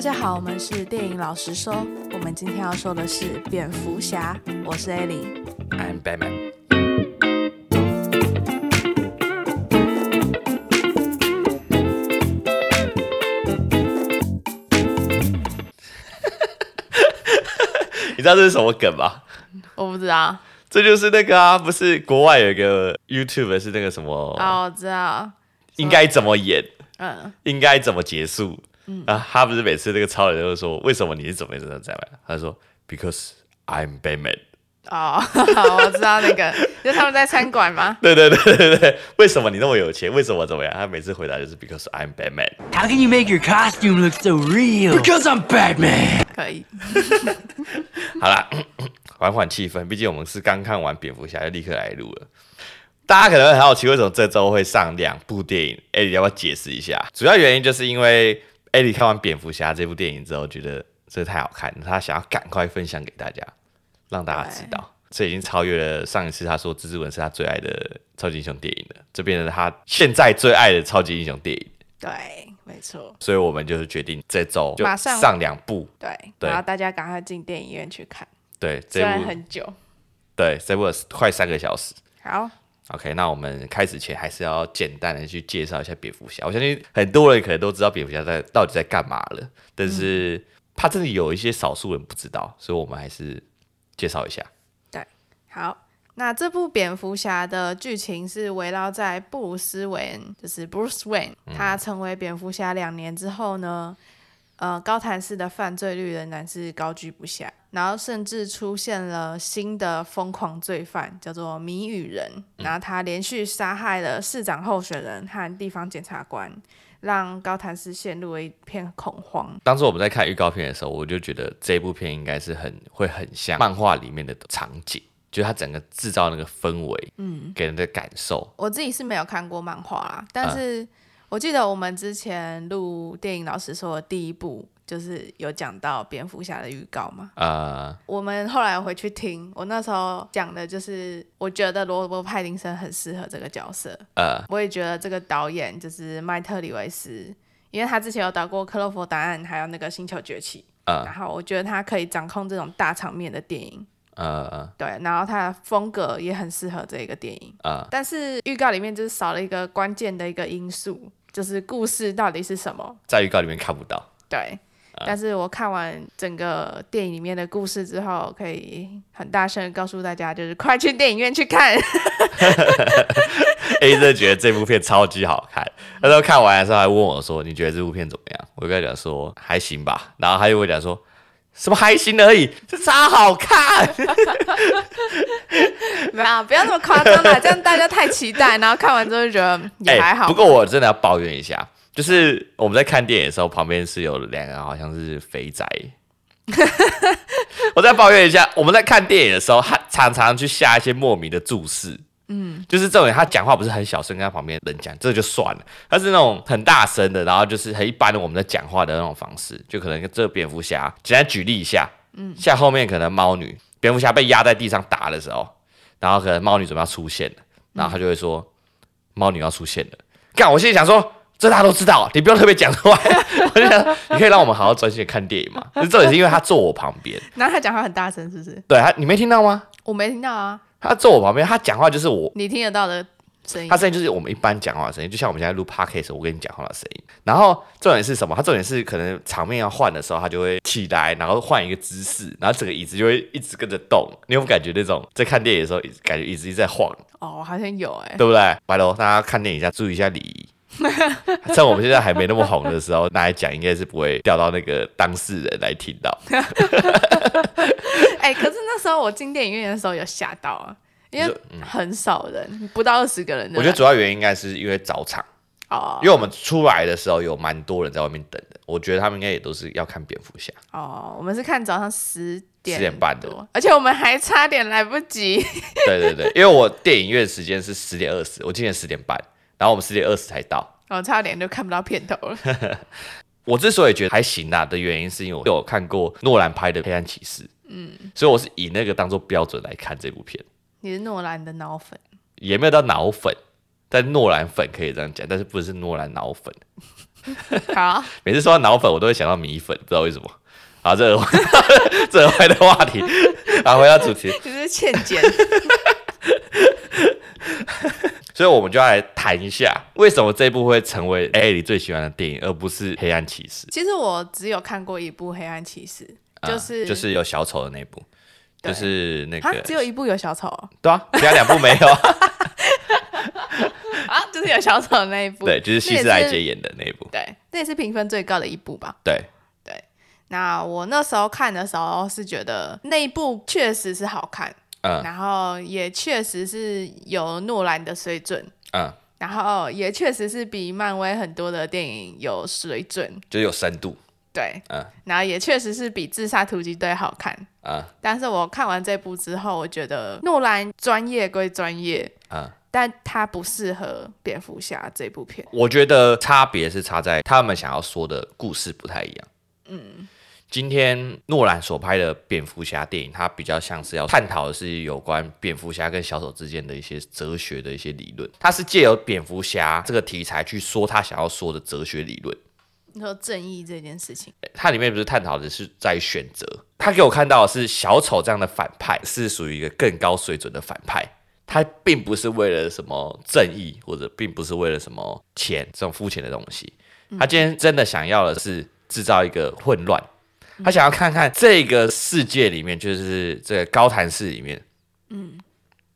大家好，我们是电影老实说，我们今天要说的是蝙蝠侠。我是艾莉，I'm Batman。你知道这是什么梗吗？我不知道。这就是那个啊，不是国外有一个 YouTube 是那个什么？哦，我知道。应该怎么演？嗯。应该怎么结束？嗯。啊，他不是每次那个超人都会说，为什么你是怎么怎么怎么？他说，Because I'm Batman。哦，我知道那个，就他们在餐馆吗？对对对对对。为什么你那么有钱？为什么怎么样？他每次回答就是 Because I'm Batman。How can you make your costume look so real? Because I'm Batman。可以。好啦。缓缓气氛，毕竟我们是刚看完蝙蝠侠就立刻来录了。大家可能会很好奇，为什么这周会上两部电影？艾莉要不要解释一下？主要原因就是因为艾莉看完蝙蝠侠这部电影之后，觉得这太好看了，她想要赶快分享给大家，让大家知道，这已经超越了上一次他说蜘蛛人是他最爱的超级英雄电影了，这变成他现在最爱的超级英雄电影。对，没错。所以我们就是决定这周就上上两部，对，然后大家赶快进电影院去看。对，这部很久。对，这部快三个小时。好，OK，那我们开始前还是要简单的去介绍一下蝙蝠侠。我相信很多人可能都知道蝙蝠侠在到底在干嘛了，但是怕真的有一些少数人不知道，所以我们还是介绍一下。对，好，那这部蝙蝠侠的剧情是围绕在布鲁斯韦恩，就是 Bruce Wayne，他成为蝙蝠侠两年之后呢，呃，高谭市的犯罪率仍然是高居不下。然后甚至出现了新的疯狂罪犯，叫做谜语人。嗯、然后他连续杀害了市长候选人和地方检察官，让高谭市陷入了一片恐慌。当时我们在看预告片的时候，我就觉得这部片应该是很会很像漫画里面的场景，就他整个制造那个氛围，嗯，给人的感受。我自己是没有看过漫画啦，但是我记得我们之前录电影老师说的第一部。就是有讲到蝙蝠侠的预告嘛？啊，uh, 我们后来回去听，我那时候讲的就是，我觉得罗伯·派丁森很适合这个角色。呃，uh, 我也觉得这个导演就是麦特·里维斯，因为他之前有导过《克洛弗档案》，还有那个《星球崛起》。Uh, 然后我觉得他可以掌控这种大场面的电影。呃，uh, 对，然后他的风格也很适合这个电影。Uh, 但是预告里面就是少了一个关键的一个因素，就是故事到底是什么，在预告里面看不到。对。但是我看完整个电影里面的故事之后，可以很大声告诉大家，就是快去电影院去看。A 真的觉得这部片超级好看，那时候看完的时候还问我说：“你觉得这部片怎么样？”我跟他讲说：“还行吧。”然后他又会讲说：“什么还行而已，这超好看。”没有，不要那么夸张啦，这样大家太期待，然后看完之后就觉得也还好。不过我真的要抱怨一下。就是我们在看电影的时候，旁边是有两个好像是肥宅。我再抱怨一下，我们在看电影的时候，他常常去下一些莫名的注释。嗯，就是这种人，他讲话不是很小声，跟他旁边人讲，这就算了。他是那种很大声的，然后就是很一般的我们在讲话的那种方式，就可能这蝙蝠侠，简单举例一下。嗯，像后面可能猫女，蝙蝠侠被压在地上打的时候，然后可能猫女准备要出现了，然后他就会说：“猫女要出现了。”干，我心里想说。这大家都知道，你不用特别讲出来。我就想，你可以让我们好好专心的看电影嘛。这也是因为他坐我旁边，然后他讲话很大声，是不是？对他，你没听到吗？我没听到啊。他坐我旁边，他讲话就是我你听得到的声音。他声音就是我们一般讲话的声音，就像我们现在录 podcast 我跟你讲话的声音。然后重点是什么？他重点是可能场面要换的时候，他就会起来，然后换一个姿势，然后整个椅子就会一直跟着动。你有没有感觉那种在看电影的时候，感觉椅子一直在晃？哦，好像有哎、欸，对不对？拜托大家看电影要注意一下礼仪。趁我们现在还没那么红的时候，拿来讲应该是不会掉到那个当事人来听到。哎、欸，可是那时候我进电影院的时候有吓到啊，因为很少人，嗯、不到二十个人。我觉得主要原因应该是因为早场哦，因为我们出来的时候有蛮多人在外面等的。我觉得他们应该也都是要看蝙蝠侠哦。我们是看早上十点十点半的，而且我们还差点来不及。对对对，因为我电影院时间是十点二十，我今天十点半。然后我们十点二十才到，哦，差点就看不到片头了。我之所以觉得还行啊的原因，是因为我有看过诺兰拍的《黑暗骑士》，嗯，所以我是以那个当做标准来看这部片。你是诺兰的脑粉？也没有到脑粉，但诺兰粉可以这样讲，但是不是诺兰脑粉。好，每次说到脑粉，我都会想到米粉，不知道为什么。好，这个这个坏的话题，好，回到主题，就是欠检。所以，我们就要来谈一下，为什么这部会成为 A 你最喜欢的电影，而不是《黑暗骑士》。其实我只有看过一部《黑暗骑士》，就是、啊、就是有小丑的那部，就是那个只有一部有小丑，对啊，其他两部没有 啊，就是有小丑的那一部，对，就是希斯莱杰演的那一部，对，那也是评分最高的一部吧？对对。那我那时候看的时候是觉得那一部确实是好看。嗯，然后也确实是有诺兰的水准，嗯，然后也确实是比漫威很多的电影有水准，就有深度，对，嗯，然后也确实是比《自杀突击队》好看，嗯，但是我看完这部之后，我觉得诺兰专业归专业，嗯，但他不适合蝙蝠侠这部片，我觉得差别是差在他们想要说的故事不太一样，嗯。今天诺兰所拍的蝙蝠侠电影，它比较像是要探讨的是有关蝙蝠侠跟小丑之间的一些哲学的一些理论。它是借由蝙蝠侠这个题材去说他想要说的哲学理论。你说正义这件事情，它里面不是探讨的是在选择。他给我看到的是小丑这样的反派是属于一个更高水准的反派，他并不是为了什么正义，或者并不是为了什么钱这种肤浅的东西。他今天真的想要的是制造一个混乱。他想要看看这个世界里面，就是这个高谭市里面，嗯，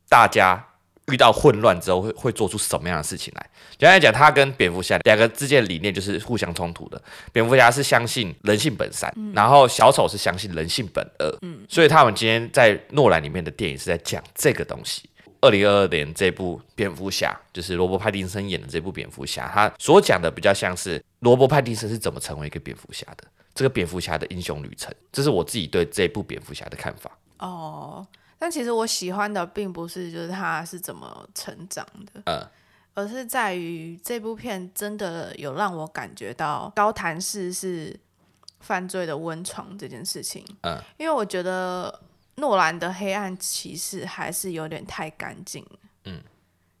大家遇到混乱之后会会做出什么样的事情来？简单来讲，他跟蝙蝠侠两个之间的理念就是互相冲突的。蝙蝠侠是相信人性本善，嗯、然后小丑是相信人性本恶，嗯，所以他们今天在诺兰里面的电影是在讲这个东西。二零二二年这部蝙蝠侠，就是罗伯·派丁森演的这部蝙蝠侠，他所讲的比较像是罗伯·派丁森是怎么成为一个蝙蝠侠的。这个蝙蝠侠的英雄旅程，这是我自己对这部蝙蝠侠的看法。哦，但其实我喜欢的并不是就是他是怎么成长的，嗯，而是在于这部片真的有让我感觉到高谭市是犯罪的温床这件事情。嗯，因为我觉得诺兰的黑暗骑士还是有点太干净。嗯，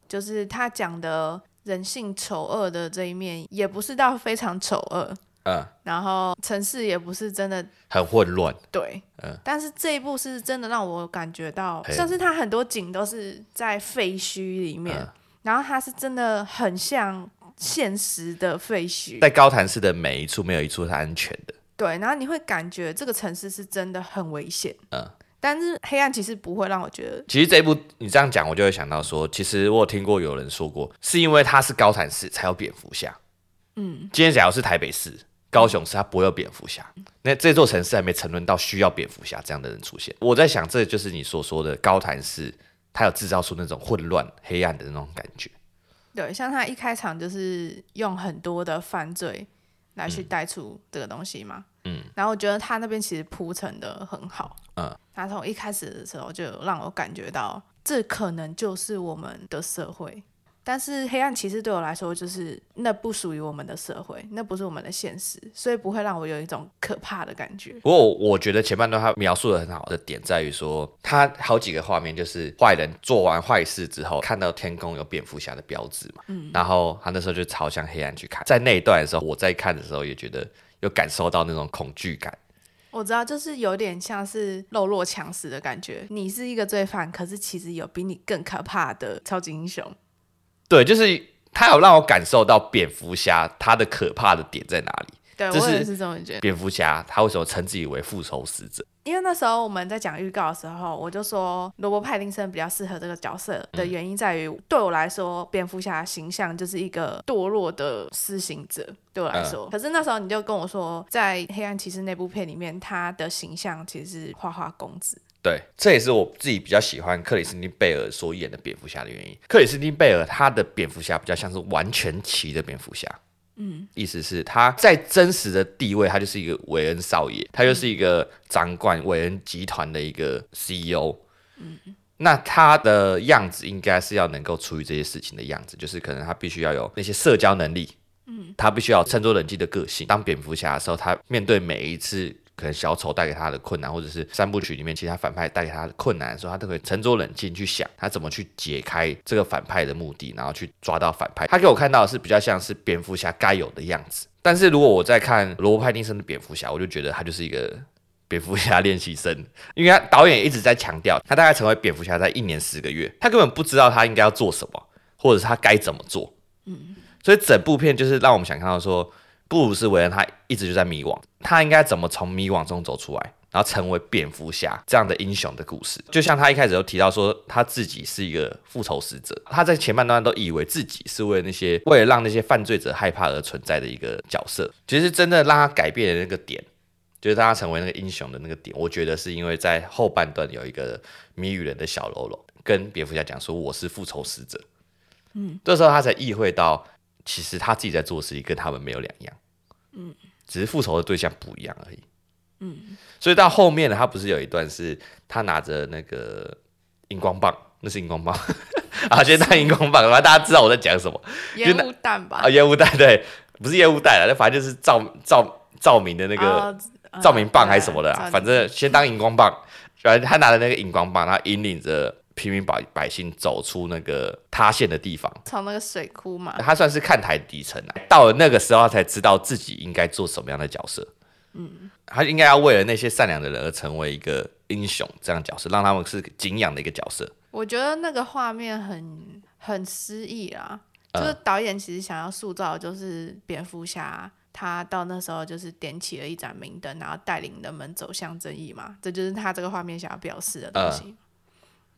就是他讲的人性丑恶的这一面，也不是到非常丑恶。嗯，然后城市也不是真的很混乱，对，嗯，但是这一部是真的让我感觉到，像是它很多景都是在废墟里面，嗯，然后它是真的很像现实的废墟，在高谭市的每一处没有一处是安全的，对，然后你会感觉这个城市是真的很危险，嗯，但是黑暗其实不会让我觉得，其实这一部你这样讲，我就会想到说，其实我有听过有人说过，是因为它是高谭市才有蝙蝠侠，嗯，今天假如是台北市。高雄市它不会有蝙蝠侠，那这座城市还没沉沦到需要蝙蝠侠这样的人出现。我在想，这就是你所说的高谭市，它有制造出那种混乱、黑暗的那种感觉。对，像他一开场就是用很多的犯罪来去带出这个东西嘛。嗯，然后我觉得他那边其实铺陈的很好。嗯，他从一开始的时候就让我感觉到，这可能就是我们的社会。但是黑暗骑士对我来说，就是那不属于我们的社会，那不是我们的现实，所以不会让我有一种可怕的感觉。不过我觉得前半段他描述的很好的点在于说，他好几个画面就是坏人做完坏事之后，看到天空有蝙蝠侠的标志嘛，嗯，然后他那时候就朝向黑暗去看。在那一段的时候，我在看的时候也觉得有感受到那种恐惧感。我知道，就是有点像是弱肉强食的感觉。你是一个罪犯，可是其实有比你更可怕的超级英雄。对，就是他有让我感受到蝙蝠侠他的可怕的点在哪里。对，我也是这么觉得。蝙蝠侠他为什么称自己为复仇使者？因为那时候我们在讲预告的时候，我就说罗伯·派丁森比较适合这个角色的原因在于，嗯、对我来说，蝙蝠侠形象就是一个堕落的施行者。对我来说，嗯、可是那时候你就跟我说，在《黑暗骑士》那部片里面，他的形象其实是花花公子。对，这也是我自己比较喜欢克里斯汀贝尔所演的蝙蝠侠的原因。克里斯汀贝尔他的蝙蝠侠比较像是完全齐的蝙蝠侠，嗯，意思是他在真实的地位，他就是一个韦恩少爷，他就是一个掌管韦恩集团的一个 CEO，嗯，那他的样子应该是要能够处理这些事情的样子，就是可能他必须要有那些社交能力，嗯，他必须要沉着冷静的个性。当蝙蝠侠的时候，他面对每一次。可能小丑带给他的困难，或者是三部曲里面其他反派带给他的困难的时候，他都会沉着冷静去想他怎么去解开这个反派的目的，然后去抓到反派。他给我看到的是比较像是蝙蝠侠该有的样子。但是如果我在看罗伯·派丁森的蝙蝠侠，我就觉得他就是一个蝙蝠侠练习生，因为他导演一直在强调，他大概成为蝙蝠侠在一年十个月，他根本不知道他应该要做什么，或者是他该怎么做。嗯，所以整部片就是让我们想看到说。布鲁斯韦恩他一直就在迷惘，他应该怎么从迷惘中走出来，然后成为蝙蝠侠这样的英雄的故事。就像他一开始就提到说，他自己是一个复仇使者，他在前半段都以为自己是为了那些为了让那些犯罪者害怕而存在的一个角色。其实真的让他改变的那个点，就是让他成为那个英雄的那个点，我觉得是因为在后半段有一个谜语人的小喽啰跟蝙蝠侠讲说，我是复仇使者，嗯，这时候他才意会到。其实他自己在做事情跟他们没有两样，嗯，只是复仇的对象不一样而已，嗯，所以到后面呢，他不是有一段是他拿着那个荧光棒，那是荧光棒 啊，先当荧光棒，然后大家知道我在讲什么，烟雾弹吧？啊，烟雾弹，对，不是烟雾弹了，那反正就是照照照明的那个照明棒还是什么的，啊，反正先当荧光棒，反正他拿着那个荧光棒，他引领着。平民百百姓走出那个塌陷的地方，从那个水库嘛，他算是看台底层啊。到了那个时候，他才知道自己应该做什么样的角色。嗯，他应该要为了那些善良的人而成为一个英雄这样的角色，让他们是敬仰的一个角色。我觉得那个画面很很诗意啦，就是导演其实想要塑造，就是蝙蝠侠他到那时候就是点起了一盏明灯，然后带领人们走向正义嘛，这就是他这个画面想要表示的东西。嗯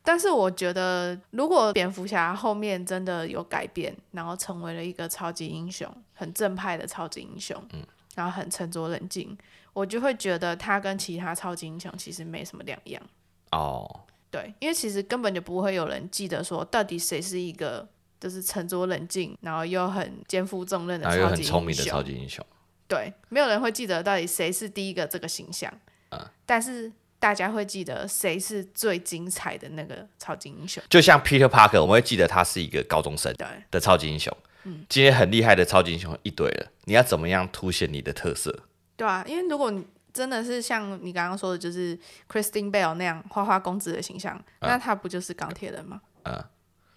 但是我觉得，如果蝙蝠侠后面真的有改变，然后成为了一个超级英雄，很正派的超级英雄，嗯，然后很沉着冷静，我就会觉得他跟其他超级英雄其实没什么两样。哦，对，因为其实根本就不会有人记得说，到底谁是一个就是沉着冷静，然后又很肩负重任的超级英雄，很聪明的超级英雄。对，没有人会记得到底谁是第一个这个形象。嗯，但是。大家会记得谁是最精彩的那个超级英雄？就像 Peter Parker，我们会记得他是一个高中生的超级英雄。嗯，今天很厉害的超级英雄一堆了，你要怎么样凸显你的特色？对啊，因为如果你真的是像你刚刚说的，就是 Christine Bell 那样花花公子的形象，嗯、那他不就是钢铁人吗？嗯，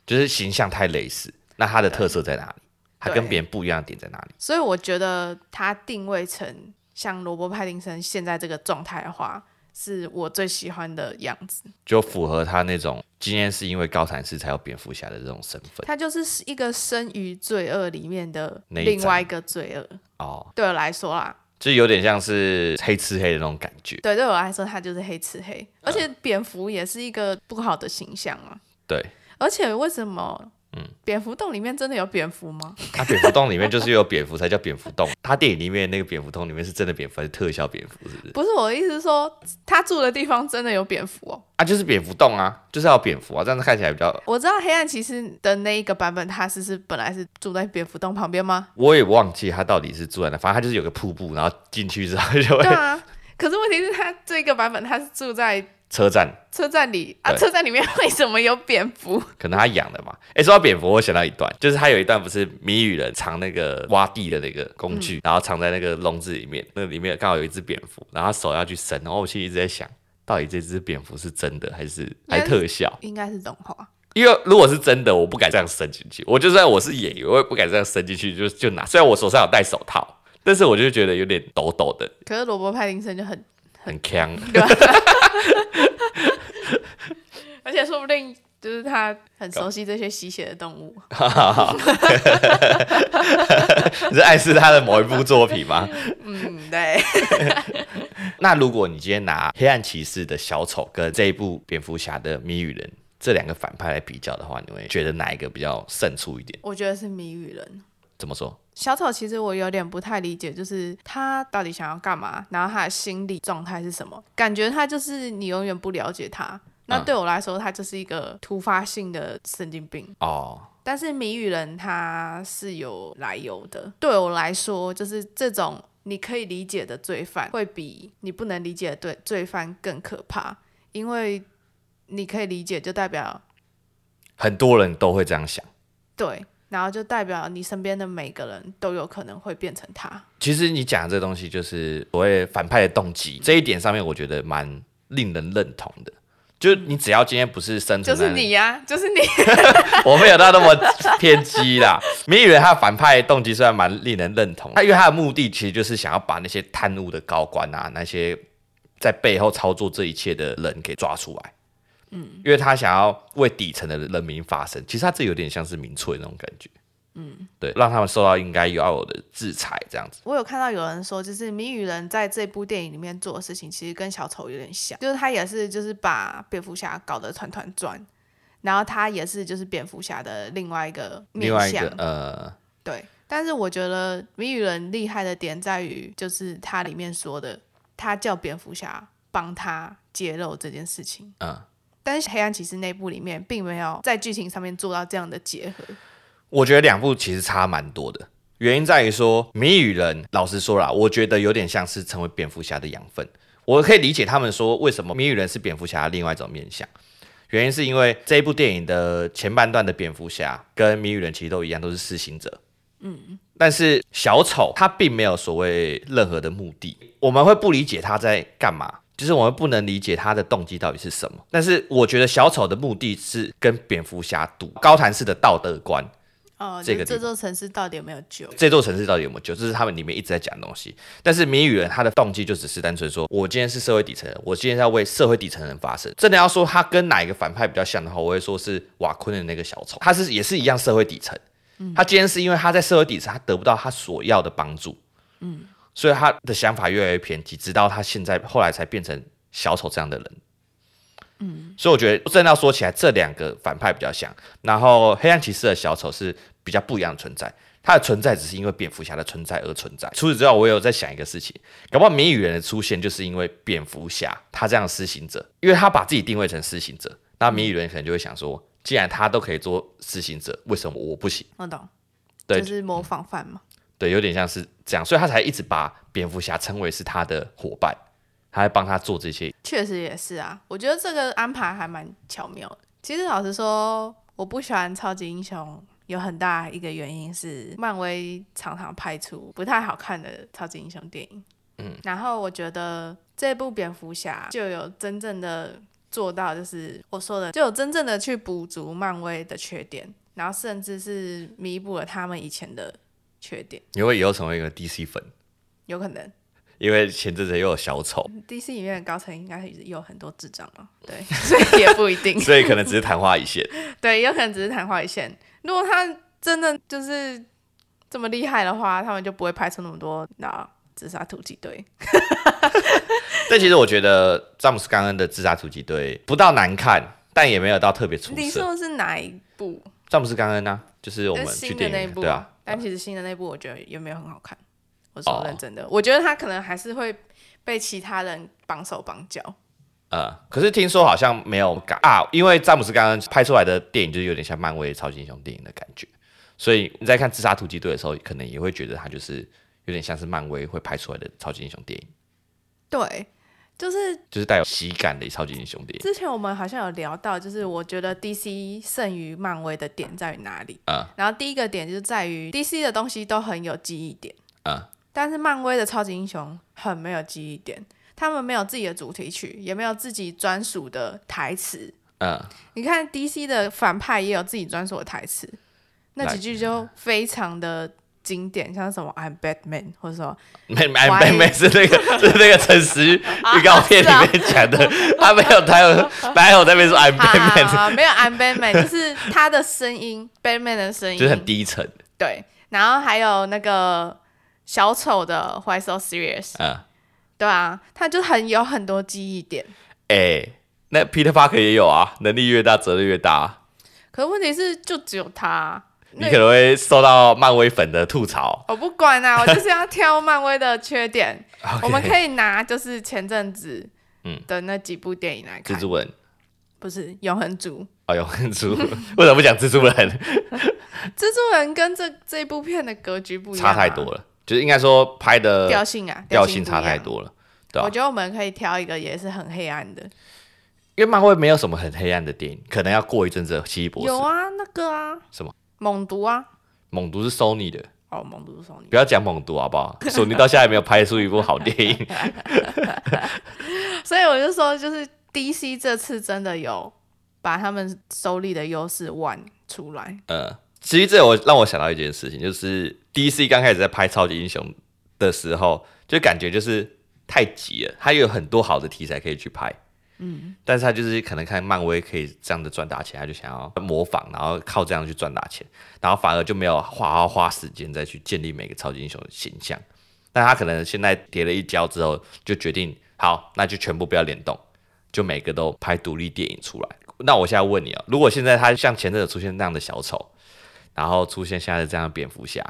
就是形象太类似，那他的特色在哪里？他跟别人不一样的点在哪里？所以我觉得他定位成像罗伯·派丁森现在这个状态的话。是我最喜欢的样子，就符合他那种今天是因为高谭市才有蝙蝠侠的这种身份。他就是一个生于罪恶里面的另外一个罪恶哦。对我来说啦，就有点像是黑吃黑的那种感觉。对，对我来说，他就是黑吃黑，而且蝙蝠也是一个不好的形象啊。对，而且为什么？嗯，蝙蝠洞里面真的有蝙蝠吗？它蝙蝠洞里面就是有蝙蝠才叫蝙蝠洞。它电影里面那个蝙蝠洞里面是真的蝙蝠还是特效蝙蝠？是不是？不是，我的意思是说，他住的地方真的有蝙蝠哦。啊，就是蝙蝠洞啊，就是要蝙蝠啊，这样子看起来比较。我知道黑暗骑士的那一个版本，他是是本来是住在蝙蝠洞旁边吗？我也忘记他到底是住在哪，反正他就是有个瀑布，然后进去之后就会。对啊，可是问题是，他这个版本他是住在。车站，车站里啊，车站里面为什么有蝙蝠？可能他养的嘛。哎、欸，说到蝙蝠，我想到一段，就是他有一段不是谜语人藏那个挖地的那个工具，嗯、然后藏在那个笼子里面，那里面刚好有一只蝙蝠，然后他手要去伸，然后我心里一直在想，到底这只蝙蝠是真的还是还特效？应该是动画，因为如果是真的，我不敢这样伸进去。我就算我是演员，我也不敢这样伸进去，就就拿。虽然我手上有戴手套，但是我就觉得有点抖抖的。可是罗伯派丁森就很很强。而且说不定就是他很熟悉这些吸血的动物。你是暗示他的某一部作品吗？嗯，对。那如果你今天拿《黑暗骑士》的小丑跟这一部《蝙蝠侠》的谜语人这两个反派来比较的话，你会觉得哪一个比较胜出一点？我觉得是谜语人。怎么说？小丑其实我有点不太理解，就是他到底想要干嘛，然后他的心理状态是什么？感觉他就是你永远不了解他。那对我来说，他就是一个突发性的神经病哦。但是谜语人他是有来由的。对我来说，就是这种你可以理解的罪犯，会比你不能理解的罪罪犯更可怕。因为你可以理解，就代表很多人都会这样想。对，然后就代表你身边的每个人都有可能会变成他。其实你讲的这东西就是所谓反派的动机，这一点上面我觉得蛮令人认同的。就你只要今天不是生存，就是你呀、啊，就是你。我没有到那么偏激啦。谜语人他的反派动机虽然蛮令人认同，他因为他的目的其实就是想要把那些贪污的高官啊，那些在背后操作这一切的人给抓出来。嗯，因为他想要为底层的人民发声。其实他这有点像是民粹那种感觉。嗯，对，让他们受到应该要有的制裁，这样子。我有看到有人说，就是谜语人在这部电影里面做的事情，其实跟小丑有点像，就是他也是就是把蝙蝠侠搞得团团转，然后他也是就是蝙蝠侠的另外一个面向。呃，对。但是我觉得谜语人厉害的点在于，就是他里面说的，他叫蝙蝠侠帮他揭露这件事情。嗯。但是黑暗骑士内部里面并没有在剧情上面做到这样的结合。我觉得两部其实差蛮多的，原因在于说，谜语人老实说啦，我觉得有点像是成为蝙蝠侠的养分。我可以理解他们说为什么谜语人是蝙蝠侠另外一种面相，原因是因为这一部电影的前半段的蝙蝠侠跟谜语人其实都一样，都是施行者。嗯，但是小丑他并没有所谓任何的目的，我们会不理解他在干嘛，就是我们不能理解他的动机到底是什么。但是我觉得小丑的目的是跟蝙蝠侠赌高谭式的道德观。哦，这个这座城市到底有没有救？这座城市到底有没有救？这是他们里面一直在讲的东西。但是谜语人他的动机就只是单纯说，我今天是社会底层人，我今天要为社会底层人发声。真的要说他跟哪一个反派比较像的话，我会说是瓦昆的那个小丑，他是也是一样社会底层。嗯，他今天是因为他在社会底层，他得不到他所要的帮助，嗯，所以他的想法越来越偏激，直到他现在后来才变成小丑这样的人。嗯，所以我觉得真的要说起来，这两个反派比较像。然后黑暗骑士的小丑是。比较不一样的存在，他的存在只是因为蝙蝠侠的存在而存在。除此之外，我也有在想一个事情，搞不好谜语人的出现就是因为蝙蝠侠他这样的施行者，因为他把自己定位成施行者，那谜语人可能就会想说，既然他都可以做施行者，为什么我不行？我懂，对，就是模仿犯嘛。对，有点像是这样，所以他才一直把蝙蝠侠称为是他的伙伴，他还帮他做这些。确实也是啊，我觉得这个安排还蛮巧妙的。其实老实说，我不喜欢超级英雄。有很大一个原因是，漫威常常拍出不太好看的超级英雄电影。嗯，然后我觉得这部蝙蝠侠就有真正的做到，就是我说的，就有真正的去补足漫威的缺点，然后甚至是弥补了他们以前的缺点。你会以后成为一个 DC 粉？有可能，因为前阵子又有小丑。DC 里面的高层应该是有很多智障了，对，所以也不一定。所以可能只是昙花一现。对，有可能只是昙花一现。如果他真的就是这么厉害的话，他们就不会拍出那么多那自杀突击队。但其实我觉得詹姆斯·刚恩的自杀突击队不到难看，但也没有到特别出色。你说的是哪一部？詹姆斯·刚恩呢？就是我们去电影对啊。但其实新的那部我觉得也没有很好看。我说认真的，哦、我觉得他可能还是会被其他人绑手绑脚。呃，可是听说好像没有改啊，因为詹姆斯刚刚拍出来的电影就有点像漫威超级英雄电影的感觉，所以你在看《自杀突击队》的时候，可能也会觉得它就是有点像是漫威会拍出来的超级英雄电影。对，就是就是带有喜感的超级英雄电影。之前我们好像有聊到，就是我觉得 DC 胜于漫威的点在于哪里？嗯，然后第一个点就是在于 DC 的东西都很有记忆点，嗯，但是漫威的超级英雄很没有记忆点。他们没有自己的主题曲，也没有自己专属的台词。嗯，你看 DC 的反派也有自己专属的台词，那几句就非常的经典，像什么 I'm Batman，或者说 I'm Batman 是那个是那个陈实 预告片里面讲的，他没有他有没有在那边说 I'm Batman，没有 I'm Batman，就是他的声音，Batman 的声音就是很低沉。对，然后还有那个小丑的 Why So Serious。嗯。对啊，他就很有很多记忆点。哎、欸，那 Peter Parker 也有啊，能力越大，责任越大。可问题是，就只有他，你可能会受到漫威粉的吐槽。我不管啊，我就是要挑漫威的缺点。我们可以拿就是前阵子嗯的那几部电影来看。蜘蛛人不是永恒族哦，永恒族 为什么不讲蜘蛛人？蜘蛛人跟这这部片的格局不一样，啊，差太多了。就是应该说拍的调性啊，调性差太多了。对，我觉得我们可以挑一个也是很黑暗的，因为漫威没有什么很黑暗的电影，可能要过一阵子奇异博士。有啊，那个啊，什么？猛毒啊？猛毒是 Sony 的。哦，猛毒是 Sony。不要讲猛毒好不好？索尼到现在没有拍出一部好电影。所以我就说，就是 DC 这次真的有把他们手里的优势玩出来。嗯，其实这我让我想到一件事情，就是 DC 刚开始在拍超级英雄的时候，就感觉就是太急了，他有很多好的题材可以去拍。嗯，但是他就是可能看漫威可以这样的赚大钱，他就想要模仿，然后靠这样去赚大钱，然后反而就没有花花花时间再去建立每个超级英雄的形象。但他可能现在跌了一跤之后，就决定好，那就全部不要联动，就每个都拍独立电影出来。那我现在问你啊，如果现在他像前阵子出现那样的小丑，然后出现现在的这样的蝙蝠侠，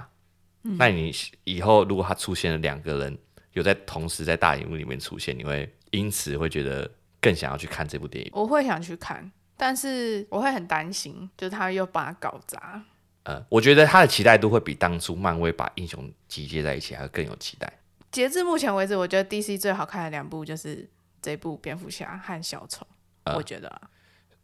嗯，那你以后如果他出现了两个人有在同时在大荧幕里面出现，你会因此会觉得？更想要去看这部电影，我会想去看，但是我会很担心，就是他又把它搞砸。呃，我觉得他的期待度会比当初漫威把英雄集结在一起还要更有期待。截至目前为止，我觉得 DC 最好看的两部就是这部蝙蝠侠和小丑，呃、我觉得啊，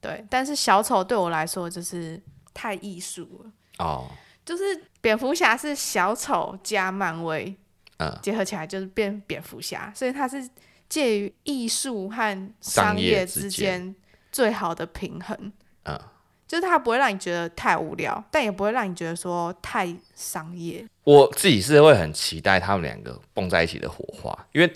对。但是小丑对我来说就是太艺术了哦，就是蝙蝠侠是小丑加漫威，嗯、呃，结合起来就是变蝙蝠侠，所以他是。介于艺术和商业之间最好的平衡，嗯，就是它不会让你觉得太无聊，但也不会让你觉得说太商业。我自己是会很期待他们两个蹦在一起的火花，因为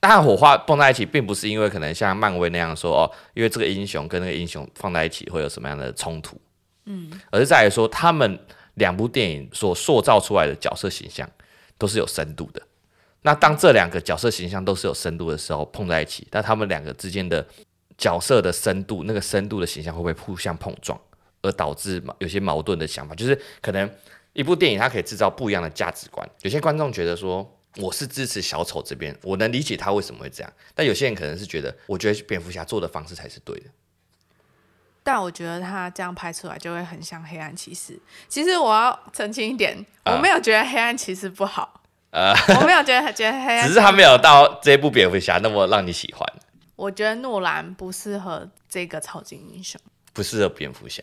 当然火花蹦在一起，并不是因为可能像漫威那样说哦，因为这个英雄跟那个英雄放在一起会有什么样的冲突，嗯，而是在于说他们两部电影所塑造出来的角色形象都是有深度的。那当这两个角色形象都是有深度的时候碰在一起，那他们两个之间的角色的深度，那个深度的形象会不会互相碰撞，而导致有些矛盾的想法？就是可能一部电影它可以制造不一样的价值观。有些观众觉得说我是支持小丑这边，我能理解他为什么会这样，但有些人可能是觉得，我觉得蝙蝠侠做的方式才是对的。但我觉得他这样拍出来就会很像黑暗骑士。其实我要澄清一点，我没有觉得黑暗骑士不好。呃，我没有觉得觉得黑暗，只是他没有到这部蝙蝠侠那么让你喜欢。我觉得诺兰不适合这个超级英雄，不适合蝙蝠侠。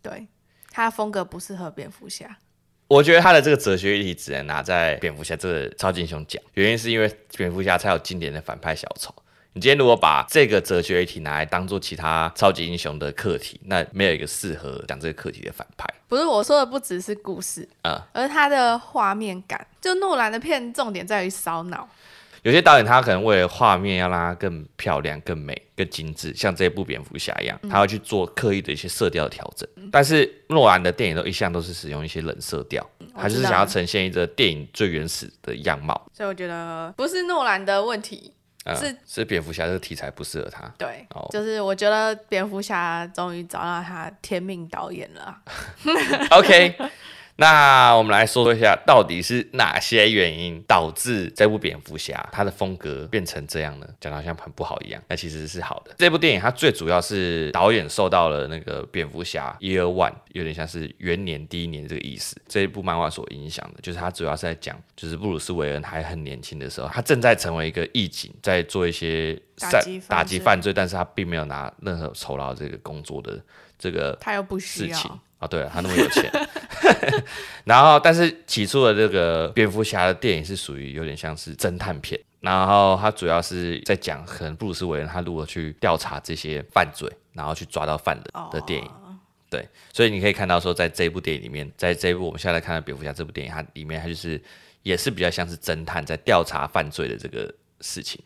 对，他的风格不适合蝙蝠侠。我觉得他的这个哲学议题只能拿在蝙蝠侠这个超级英雄讲，原因是因为蝙蝠侠才有经典的反派小丑。你今天如果把这个哲学议题拿来当做其他超级英雄的课题，那没有一个适合讲这个课题的反派。不是我说的，不只是故事，嗯，而他的画面感。就诺兰的片，重点在于烧脑。有些导演他可能为了画面要让它更漂亮、更美、更精致，像这一部蝙蝠侠一样，他要去做刻意的一些色调的调整。嗯、但是诺兰的电影都一向都是使用一些冷色调，他就是想要呈现一个电影最原始的样貌。所以我觉得不是诺兰的问题。是、嗯、是蝙蝠侠这个题材不适合他。对，就是我觉得蝙蝠侠终于找到他天命导演了。OK。那我们来说说一下，到底是哪些原因导致这部蝙蝠侠他的风格变成这样呢？讲得好像很不好一样，那其实是好的。这部电影它最主要是导演受到了那个蝙蝠侠 Year One，有点像是元年第一年这个意思。这一部漫画所影响的，就是它主要是在讲，就是布鲁斯韦恩还很年轻的时候，他正在成为一个义警，在做一些打击打击犯罪，但是他并没有拿任何酬劳这个工作的这个他又不需要。哦，对了，他那么有钱，然后但是起初的这个蝙蝠侠的电影是属于有点像是侦探片，然后他主要是在讲可能布鲁斯韦恩他如何去调查这些犯罪，然后去抓到犯人的电影。Oh. 对，所以你可以看到说，在这一部电影里面，在这一部我们现在看的蝙蝠侠这部电影，它里面它就是也是比较像是侦探在调查犯罪的这个事情。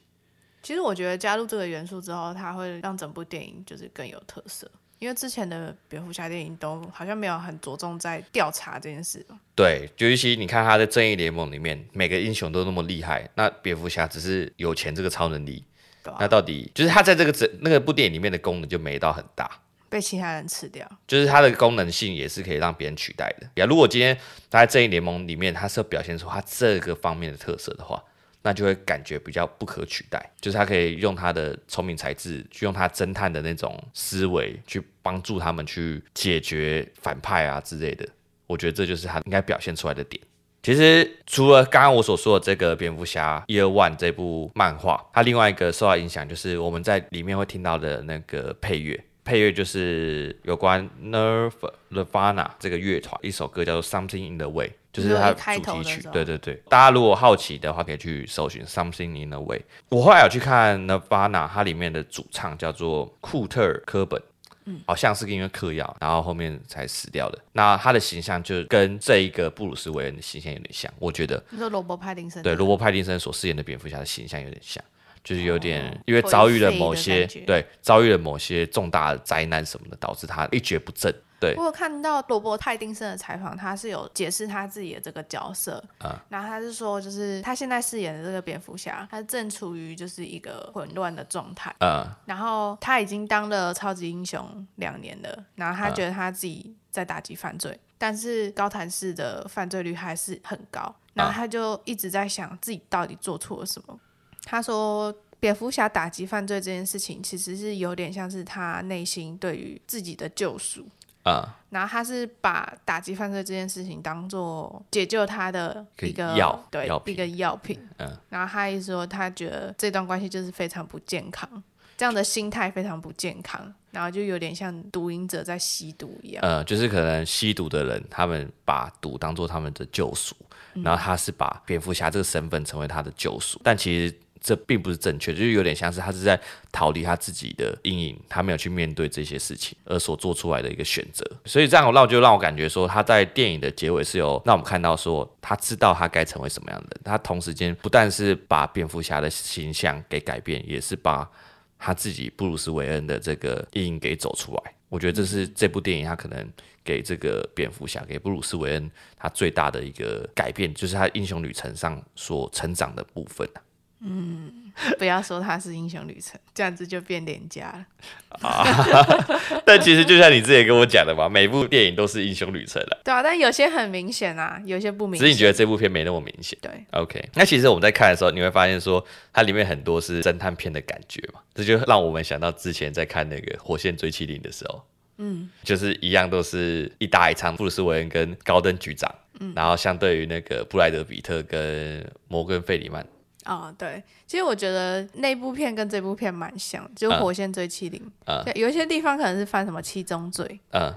其实我觉得加入这个元素之后，它会让整部电影就是更有特色。因为之前的蝙蝠侠电影都好像没有很着重在调查这件事。对，就尤其你看他在正义联盟里面，每个英雄都那么厉害，那蝙蝠侠只是有钱这个超能力，啊、那到底就是他在这个整那个部电影里面的功能就没到很大，被其他人吃掉。就是他的功能性也是可以让别人取代的。呀，如果今天他在正义联盟里面，他是要表现出他这个方面的特色的话。那就会感觉比较不可取代，就是他可以用他的聪明才智，去用他侦探的那种思维，去帮助他们去解决反派啊之类的。我觉得这就是他应该表现出来的点。其实除了刚刚我所说的这个蝙蝠侠 Year One 这部漫画，它另外一个受到影响就是我们在里面会听到的那个配乐，配乐就是有关 Nirvana 这个乐团一首歌叫做 Something in the Way，就是它主题曲。对对对，大家如果好奇的话，可以去搜寻 Something in the Way。我后来有去看 Nirvana，它里面的主唱叫做库特·科本。嗯，好像是因为嗑药，然后后面才死掉的。那他的形象就跟这一个布鲁斯韦恩的形象有点像，我觉得。你说罗伯派丁森？对，罗伯派丁森所饰演的蝙蝠侠的形象有点像，就是有点、哦、因为遭遇了某些对遭遇了某些重大的灾难什么的，导致他一蹶不振。对，我有看到罗伯·泰丁森的采访，他是有解释他自己的这个角色。嗯，然后他是说，就是他现在饰演的这个蝙蝠侠，他正处于就是一个混乱的状态。嗯，然后他已经当了超级英雄两年了，然后他觉得他自己在打击犯罪，嗯、但是高谭市的犯罪率还是很高。然后他就一直在想自己到底做错了什么。他说，蝙蝠侠打击犯罪这件事情，其实是有点像是他内心对于自己的救赎。啊、嗯，然后他是把打击犯罪这件事情当做解救他的一个药，对，一个药品。嗯，然后他一说，他觉得这段关系就是非常不健康，这样的心态非常不健康，然后就有点像毒瘾者在吸毒一样。嗯，就是可能吸毒的人，他们把毒当做他们的救赎，嗯，然后他是把蝙蝠侠这个身份成为他的救赎，但其实。这并不是正确，就是有点像是他是在逃离他自己的阴影，他没有去面对这些事情而所做出来的一个选择。所以这样让我就让我感觉说，他在电影的结尾是有让我们看到说，他知道他该成为什么样的人。他同时间不但是把蝙蝠侠的形象给改变，也是把他自己布鲁斯韦恩的这个阴影给走出来。我觉得这是这部电影他可能给这个蝙蝠侠给布鲁斯韦恩他最大的一个改变，就是他英雄旅程上所成长的部分。嗯，不要说它是英雄旅程，这样子就变廉价了。啊，但其实就像你之前跟我讲的嘛，每部电影都是英雄旅程了。对啊，但有些很明显啊，有些不明显。只是你觉得这部片没那么明显。对，OK。那其实我们在看的时候，你会发现说，它里面很多是侦探片的感觉嘛，这就让我们想到之前在看那个《火线追缉令》的时候，嗯，就是一样都是一大一长，布鲁斯韦恩跟高登局长，嗯，然后相对于那个布莱德比特跟摩根费里曼。哦，对，其实我觉得那部片跟这部片蛮像，就《火线追缉令》嗯。对，有一些地方可能是犯什么七宗罪。嗯。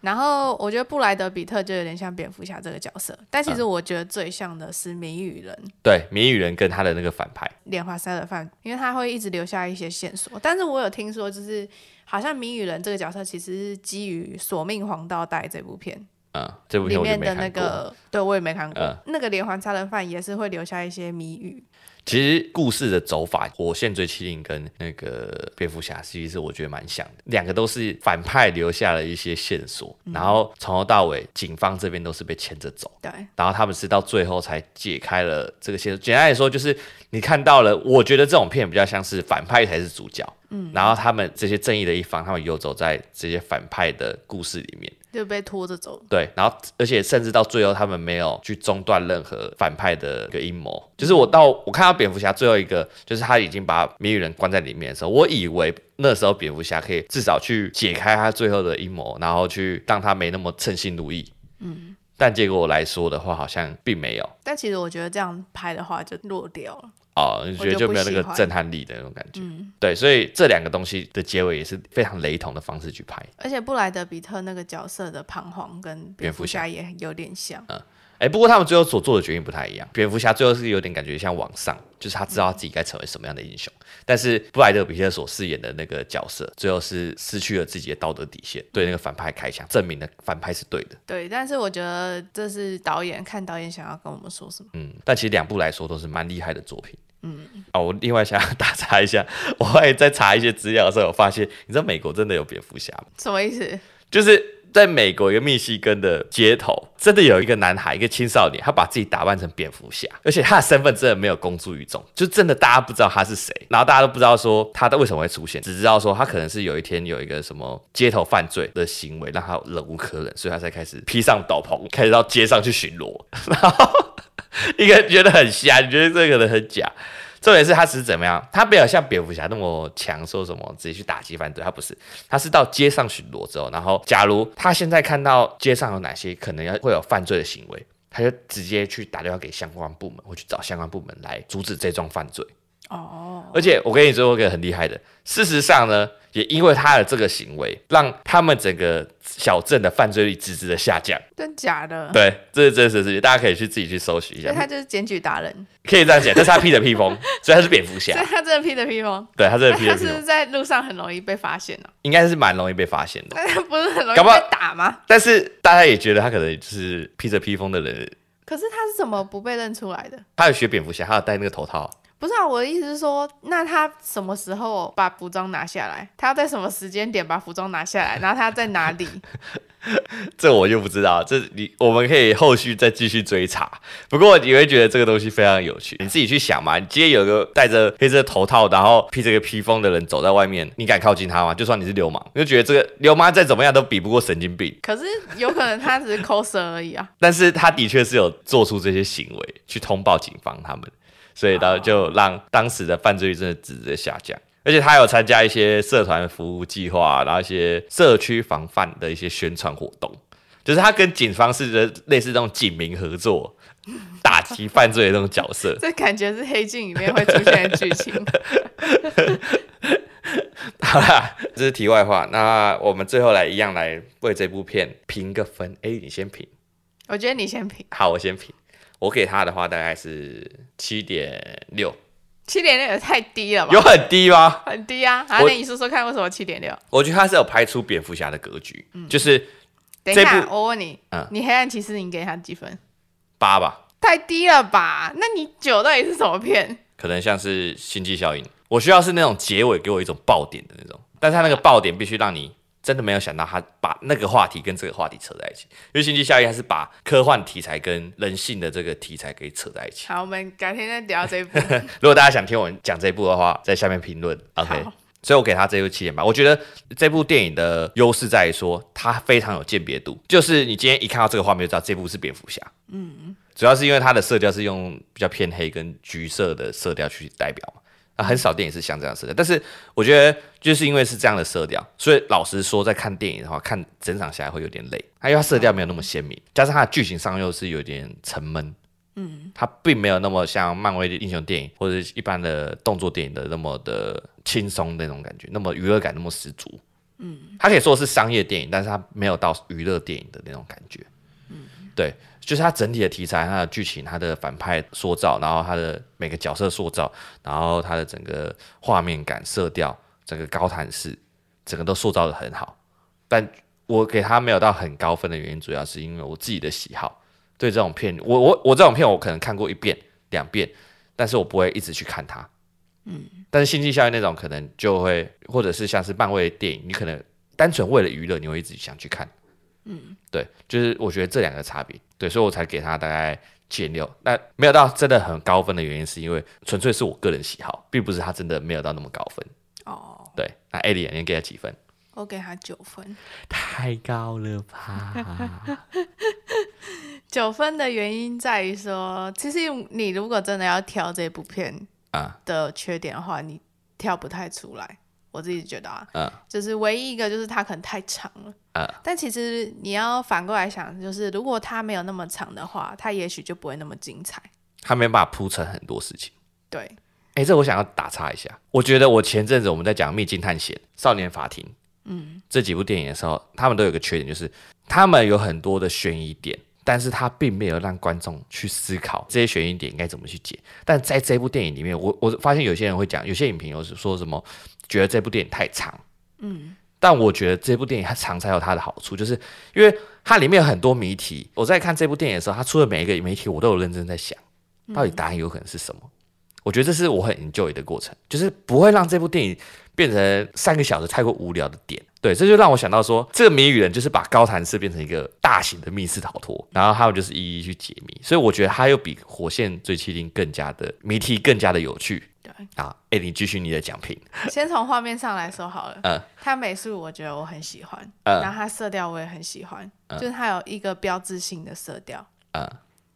然后我觉得布莱德比特就有点像蝙蝠侠这个角色，但其实我觉得最像的是谜语人。对，谜语人跟他的那个反派连环杀人犯，因为他会一直留下一些线索。但是我有听说，就是好像谜语人这个角色其实是基于《索命黄道带》这部片。嗯，这部片里面的那个，对我也没看过。嗯、那个连环杀人犯也是会留下一些谜语。其实故事的走法，《火线追缉令》跟那个蝙蝠侠，其实我觉得蛮像的。两个都是反派留下了一些线索，嗯、然后从头到尾，警方这边都是被牵着走。对。然后他们是到最后才解开了这个线索。简单来说，就是你看到了，我觉得这种片比较像是反派才是主角。嗯。然后他们这些正义的一方，他们游走在这些反派的故事里面。就被拖着走，对，然后而且甚至到最后，他们没有去中断任何反派的一个阴谋。就是我到我看到蝙蝠侠最后一个，就是他已经把谜语人关在里面的时候，我以为那时候蝙蝠侠可以至少去解开他最后的阴谋，然后去让他没那么称心如意。嗯，但结果来说的话，好像并没有。但其实我觉得这样拍的话就落掉了。哦，你觉得就没有那个震撼力的那种感觉，嗯，对，所以这两个东西的结尾也是非常雷同的方式去拍，而且布莱德比特那个角色的彷徨跟蝙蝠侠也有点像，嗯。哎、欸，不过他们最后所做的决定不太一样。蝙蝠侠最后是有点感觉像往上，就是他知道他自己该成为什么样的英雄。嗯、但是布莱德比特所饰演的那个角色，最后是失去了自己的道德底线，对那个反派开枪，证明了反派是对的。对，但是我觉得这是导演看导演想要跟我们说什么。嗯，但其实两部来说都是蛮厉害的作品。嗯，啊，我另外想要 打查一下，我后来在查一些资料的时候，我发现你知道美国真的有蝙蝠侠吗？什么意思？就是。在美国一个密西根的街头，真的有一个男孩，一个青少年，他把自己打扮成蝙蝠侠，而且他的身份真的没有公诸于众，就真的大家不知道他是谁，然后大家都不知道说他为什么会出现，只知道说他可能是有一天有一个什么街头犯罪的行为让他忍无可忍，所以他才开始披上斗篷，开始到街上去巡逻，然后一个人觉得很瞎，你觉得这个人很假。重点是他是怎么样？他没有像蝙蝠侠那么强，说什么直接去打击犯罪，他不是，他是到街上巡逻之后，然后假如他现在看到街上有哪些可能要会有犯罪的行为，他就直接去打电话给相关部门，或去找相关部门来阻止这桩犯罪。哦，而且我跟你说一个很厉害的，事实上呢。也因为他的这个行为，让他们整个小镇的犯罪率直直的下降。真假的？对，这是真实的事情，大家可以去自己去搜寻一下。他就是检举达人，可以这样讲。但是他披着披风，所以他是蝙蝠侠。所以他真的披着披风。对，他真的披着披风。他是在路上很容易被发现的。应该是蛮容易被发现的。不是很容易被打吗？但是大家也觉得他可能就是披着披风的人。可是他是怎么不被认出来的？他有学蝙蝠侠，他有戴那个头套。不是啊，我的意思是说，那他什么时候把服装拿下来？他要在什么时间点把服装拿下来？然后他在哪里？这我就不知道，这你我们可以后续再继续追查。不过你会觉得这个东西非常有趣，你自己去想嘛。你今天有个戴着黑色头套，然后披着个披风的人走在外面，你敢靠近他吗？就算你是流氓，你就觉得这个流氓再怎么样都比不过神经病。可是有可能他只是 coser 而已啊。但是他的确是有做出这些行为，去通报警方他们。所以呢，就让当时的犯罪率真的直直的下降，而且他有参加一些社团服务计划，然后一些社区防范的一些宣传活动，就是他跟警方是类似这种警民合作，打击犯罪的那种角色。这感觉是黑镜里面会出现的剧情。好啦，这是题外话。那我们最后来一样来为这部片评个分。哎，你先评。我觉得你先评。好，我先评。我给他的话大概是七点六，七点六也太低了吧？有很低吗？很低啊！好，那你说说看，为什么七点六？我觉得他是有拍出蝙蝠侠的格局，嗯、就是。等一下，我问你，嗯，你黑暗骑士，你给他几分？八吧？太低了吧？那你九到底是什么片？可能像是星际效应，我需要是那种结尾给我一种爆点的那种，但是他那个爆点必须让你。真的没有想到他把那个话题跟这个话题扯在一起，因为星际效应还是把科幻题材跟人性的这个题材给扯在一起。好，我们改天再聊这一部。如果大家想听我讲这一部的话，在下面评论。OK，所以我给他这部七点八。我觉得这部电影的优势在于说，它非常有鉴别度，就是你今天一看到这个画面就知道这部是蝙蝠侠。嗯，主要是因为它的色调是用比较偏黑跟橘色的色调去代表嘛。啊，很少电影是像这样的。色调，但是我觉得就是因为是这样的色调，所以老实说，在看电影的话，看整场下来会有点累。它因为它色调没有那么鲜明，加上它的剧情上又是有点沉闷，嗯，它并没有那么像漫威的英雄电影或者一般的动作电影的那么的轻松那种感觉，那么娱乐感那么十足，嗯，它可以说是商业电影，但是它没有到娱乐电影的那种感觉，嗯，对。就是它整体的题材、它的剧情、它的反派塑造，然后它的每个角色塑造，然后它的整个画面感、色调、整个高谭市，整个都塑造的很好。但我给它没有到很高分的原因，主要是因为我自己的喜好。对这种片，我我我这种片我可能看过一遍、两遍，但是我不会一直去看它。嗯。但是星际效应那种可能就会，或者是像是漫威的电影，你可能单纯为了娱乐，你会一直想去看。嗯，对，就是我觉得这两个差别，对，所以我才给他大概七点六。那没有到真的很高分的原因，是因为纯粹是我个人喜好，并不是他真的没有到那么高分。哦，对，那艾莉，你给他几分？我给他九分，太高了吧？九分的原因在于说，其实你如果真的要挑这部片啊的缺点的话，你挑不太出来。我自己觉得啊，嗯，就是唯一一个就是它可能太长了，嗯，但其实你要反过来想，就是如果它没有那么长的话，它也许就不会那么精彩。它没办法铺成很多事情。对，哎、欸，这我想要打岔一下，我觉得我前阵子我们在讲《秘境探险》《少年法庭》嗯这几部电影的时候，他们都有个缺点，就是他们有很多的悬疑点。但是他并没有让观众去思考这些悬疑点应该怎么去解。但在这部电影里面，我我发现有些人会讲，有些影评又是说什么觉得这部电影太长。嗯，但我觉得这部电影它长才有它的好处，就是因为它里面有很多谜题。我在看这部电影的时候，它出的每一个谜题，我都有认真在想，到底答案有可能是什么。我觉得这是我很 enjoy 的过程，就是不会让这部电影变成三个小时太过无聊的点。对，这就让我想到说，这个谜语人就是把高谭市变成一个大型的密室逃脱，然后还有就是一一去解谜。所以我觉得它又比《火线追缉令》更加的谜题更加的有趣。对啊，哎，你继续你的讲评。先从画面上来说好了。嗯。它美术我觉得我很喜欢，嗯。然后它色调我也很喜欢，嗯。就是它有一个标志性的色调。嗯。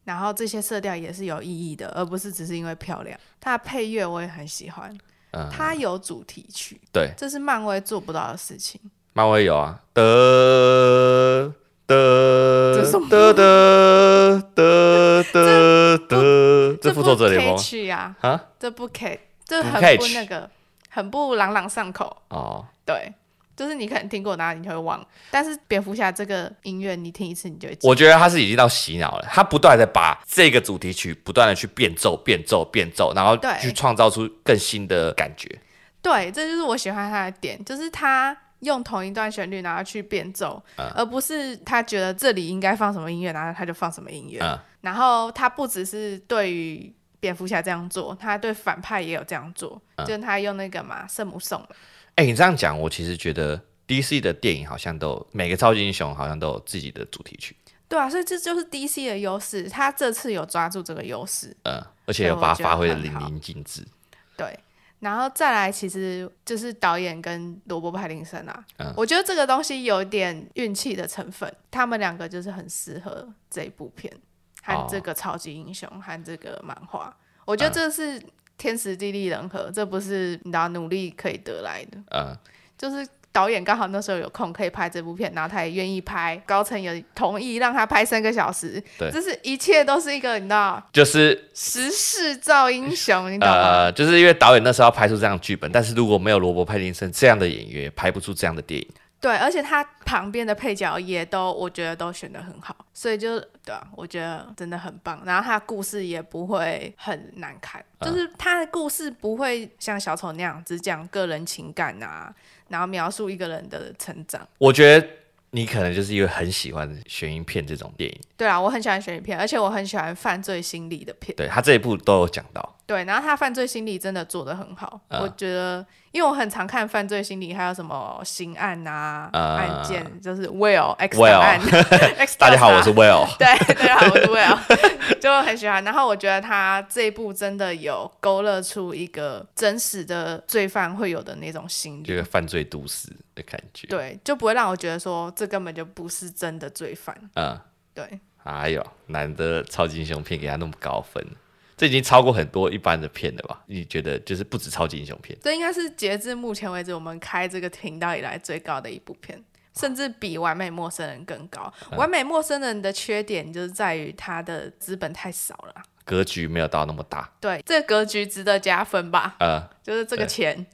然后这些色调也是有意义的，而不是只是因为漂亮。它的配乐我也很喜欢，嗯、它有主题曲，对，这是漫威做不到的事情。漫威有啊，得得得得得得得，这复仇者联盟曲啊，啊，这不可以，这很不那个，很不朗朗上口哦。对，就是你可能听过，然后你就会忘。但是蝙蝠侠这个音乐，你听一次你就会。我觉得他是已经到洗脑了，他不断的把这个主题曲不断的去变奏、变奏、变奏，然后去创造出更新的感觉。对，这就是我喜欢他的点，就是他。用同一段旋律，然后去变奏，嗯、而不是他觉得这里应该放什么音乐，然后他就放什么音乐。嗯、然后他不只是对于蝙蝠侠这样做，他对反派也有这样做，嗯、就是他用那个嘛圣母颂。哎、欸，你这样讲，我其实觉得 DC 的电影好像都有每个超级英雄好像都有自己的主题曲。对啊，所以这就是 DC 的优势，他这次有抓住这个优势，嗯，而且有把它发挥的淋漓尽致。对。然后再来，其实就是导演跟罗伯·派林森啊，嗯、我觉得这个东西有点运气的成分，他们两个就是很适合这一部片和这个超级英雄、哦、和这个漫画，我觉得这是天时地利人和，嗯、这不是你的努力可以得来的，嗯，就是。导演刚好那时候有空可以拍这部片，然后他也愿意拍，高层也同意让他拍三个小时。对，这是一切都是一个你知道，就是时势造英雄，你懂吗？呃，就是因为导演那时候要拍出这样的剧本，但是如果没有罗伯·派丁森这样的演员，拍不出这样的电影。对，而且他旁边的配角也都，我觉得都选得很好，所以就对啊，我觉得真的很棒。然后他的故事也不会很难看，嗯、就是他的故事不会像小丑那样只讲个人情感啊，然后描述一个人的成长。我觉得。你可能就是因为很喜欢悬疑片这种电影，对啊，我很喜欢悬疑片，而且我很喜欢犯罪心理的片。对，他这一部都有讲到，对，然后他犯罪心理真的做得很好，嗯、我觉得，因为我很常看犯罪心理，还有什么刑案啊、嗯、案件，就是 Will X 案。大家好，我是 Will。对，大家好，我是 Will，就很喜欢。然后我觉得他这一部真的有勾勒出一个真实的罪犯会有的那种心理，这个犯罪都市的感觉。对，就不会让我觉得说这根本就不是真的罪犯。嗯，对。哎呦，难得超级英雄片给他那么高分，这已经超过很多一般的片了吧？你觉得就是不止超级英雄片，这应该是截至目前为止我们开这个频道以来最高的一部片，甚至比《完美陌生人》更高。嗯，《完美陌生人》的缺点就是在于他的资本太少了，格局没有到那么大。对，这个格局值得加分吧？呃，就是这个钱，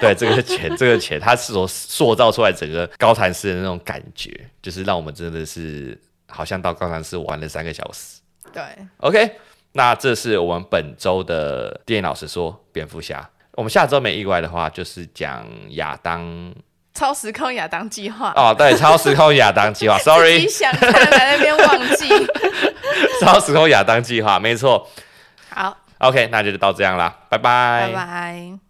对，对，这个钱，这个钱，它是所塑造出来整个高谭市的那种感觉，就是让我们真的是。好像到高谭市玩了三个小时。对，OK，那这是我们本周的电影老师说蝙蝠侠。我们下周没意外的话，就是讲亚当超时空亚当计划。哦，对，超时空亚当计划，Sorry，你想看在那边忘记。超时空亚当计划，没错。好，OK，那就到这样啦，拜拜，拜拜。